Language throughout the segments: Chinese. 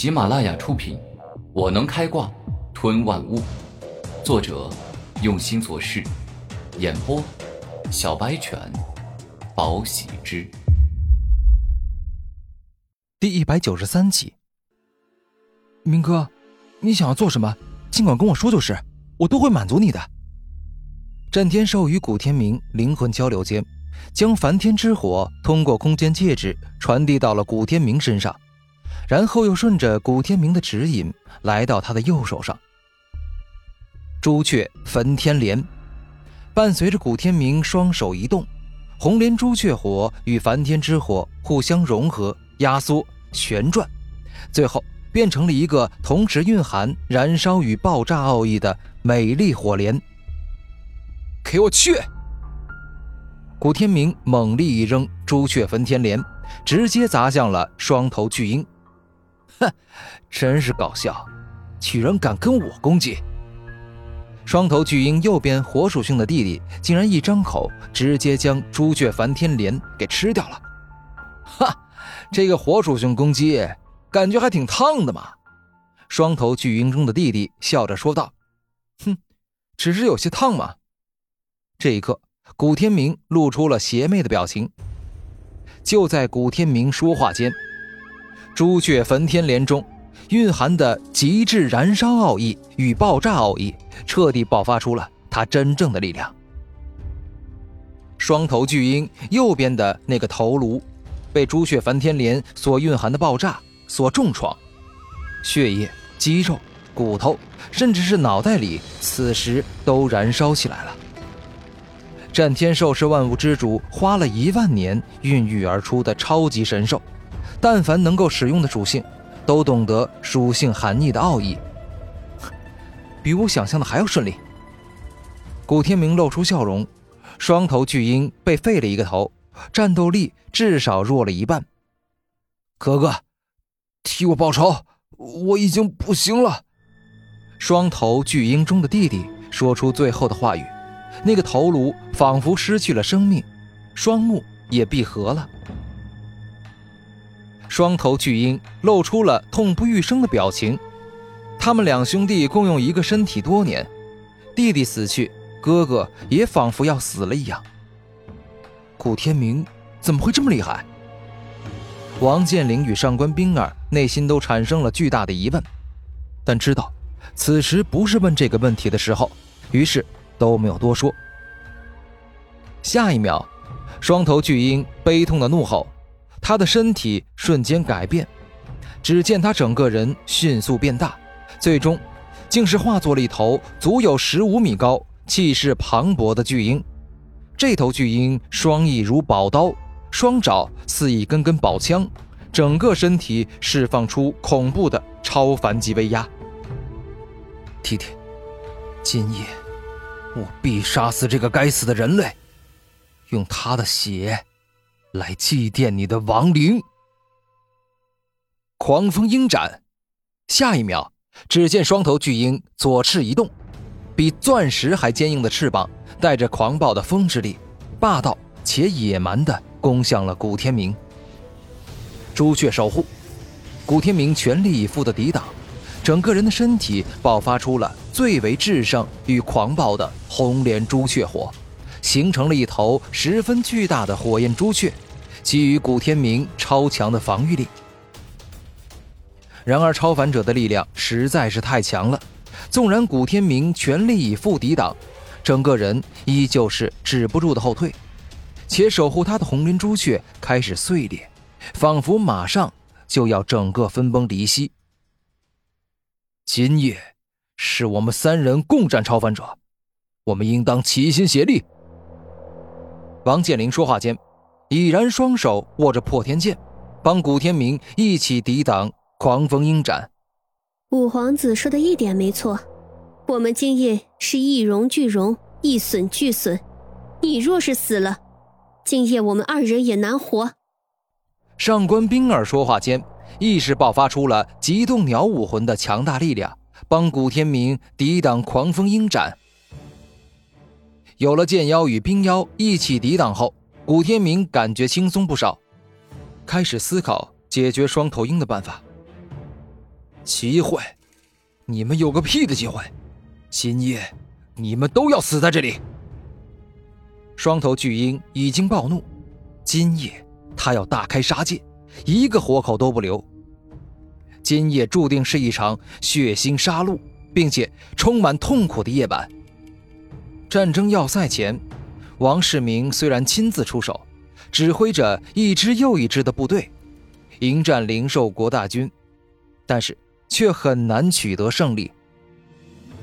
喜马拉雅出品，《我能开挂吞万物》，作者用心做事，演播小白犬，宝喜之，第一百九十三集。明哥，你想要做什么，尽管跟我说就是，我都会满足你的。战天兽与古天明灵魂交流间，将梵天之火通过空间戒指传递到了古天明身上。然后又顺着古天明的指引来到他的右手上。朱雀焚天莲，伴随着古天明双手一动，红莲朱雀火与梵天之火互相融合、压缩、旋转，最后变成了一个同时蕴含燃烧与爆炸奥义的美丽火莲。给我去！古天明猛力一扔朱雀焚天莲，直接砸向了双头巨鹰。哼，真是搞笑，居然敢跟我攻击！双头巨鹰右边火属性的弟弟竟然一张口，直接将朱雀梵天莲给吃掉了。哈，这个火属性攻击感觉还挺烫的嘛！双头巨鹰中的弟弟笑着说道：“哼，只是有些烫嘛。”这一刻，古天明露出了邪魅的表情。就在古天明说话间。朱雀焚天莲中蕴含的极致燃烧奥义与爆炸奥义，彻底爆发出了它真正的力量。双头巨鹰右边的那个头颅，被朱雀焚天莲所蕴含的爆炸所重创，血液、肌肉、骨头，甚至是脑袋里，此时都燃烧起来了。战天兽是万物之主花了一万年孕育而出的超级神兽。但凡能够使用的属性，都懂得属性含义的奥义，比我想象的还要顺利。古天明露出笑容，双头巨鹰被废了一个头，战斗力至少弱了一半。哥哥，替我报仇，我已经不行了。双头巨鹰中的弟弟说出最后的话语，那个头颅仿佛失去了生命，双目也闭合了。双头巨鹰露出了痛不欲生的表情。他们两兄弟共用一个身体多年，弟弟死去，哥哥也仿佛要死了一样。古天明怎么会这么厉害？王健林与上官冰儿内心都产生了巨大的疑问，但知道此时不是问这个问题的时候，于是都没有多说。下一秒，双头巨鹰悲痛的怒吼。他的身体瞬间改变，只见他整个人迅速变大，最终竟是化作了一头足有十五米高、气势磅礴的巨鹰。这头巨鹰双翼如宝刀，双爪似一根根宝枪，整个身体释放出恐怖的超凡级威压。弟弟，今夜我必杀死这个该死的人类，用他的血。来祭奠你的亡灵！狂风鹰斩，下一秒，只见双头巨鹰左翅一动，比钻石还坚硬的翅膀带着狂暴的风之力，霸道且野蛮的攻向了古天明。朱雀守护，古天明全力以赴的抵挡，整个人的身体爆发出了最为至圣与狂暴的红莲朱雀火。形成了一头十分巨大的火焰朱雀，给予古天明超强的防御力。然而，超凡者的力量实在是太强了，纵然古天明全力以赴抵挡，整个人依旧是止不住的后退。且守护他的红莲朱雀开始碎裂，仿佛马上就要整个分崩离析。今夜是我们三人共战超凡者，我们应当齐心协力。王健林说话间，已然双手握着破天剑，帮古天明一起抵挡狂风鹰斩。五皇子说的一点没错，我们今夜是一荣俱荣，一损俱损。你若是死了，今夜我们二人也难活。上官冰儿说话间，意识爆发出了极冻鸟武魂的强大力量，帮古天明抵挡狂风鹰斩。有了剑妖与冰妖一起抵挡后，古天明感觉轻松不少，开始思考解决双头鹰的办法。机会？你们有个屁的机会！今夜你们都要死在这里！双头巨鹰已经暴怒，今夜他要大开杀戒，一个活口都不留。今夜注定是一场血腥杀戮，并且充满痛苦的夜晚。战争要塞前，王世明虽然亲自出手，指挥着一支又一支的部队，迎战灵兽国大军，但是却很难取得胜利。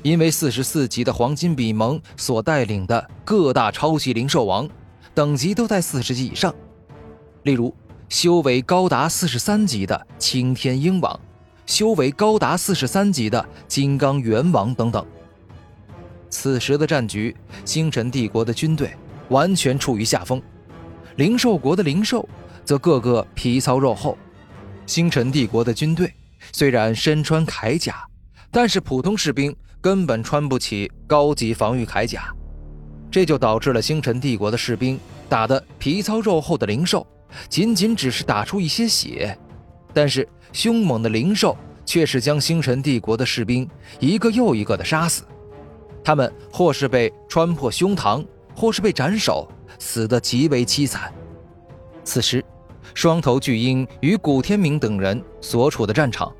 因为四十四级的黄金比蒙所带领的各大超级灵兽王，等级都在四十级以上，例如修为高达四十三级的青天鹰王。修为高达四十三级的金刚猿王等等。此时的战局，星辰帝国的军队完全处于下风，灵兽国的灵兽则个个皮糙肉厚。星辰帝国的军队虽然身穿铠甲，但是普通士兵根本穿不起高级防御铠甲，这就导致了星辰帝国的士兵打的皮糙肉厚的灵兽，仅仅只是打出一些血。但是凶猛的灵兽却是将星辰帝国的士兵一个又一个的杀死，他们或是被穿破胸膛，或是被斩首，死得极为凄惨。此时，双头巨鹰与古天明等人所处的战场，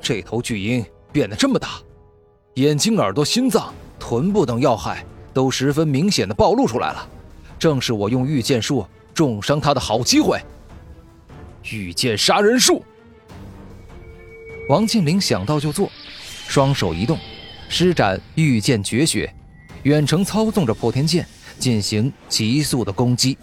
这头巨鹰变得这么大，眼睛、耳朵、心脏、臀部等要害都十分明显的暴露出来了，正是我用御剑术重伤他的好机会。御剑杀人术。王庆林想到就做，双手一动，施展御剑绝学，远程操纵着破天剑进行急速的攻击。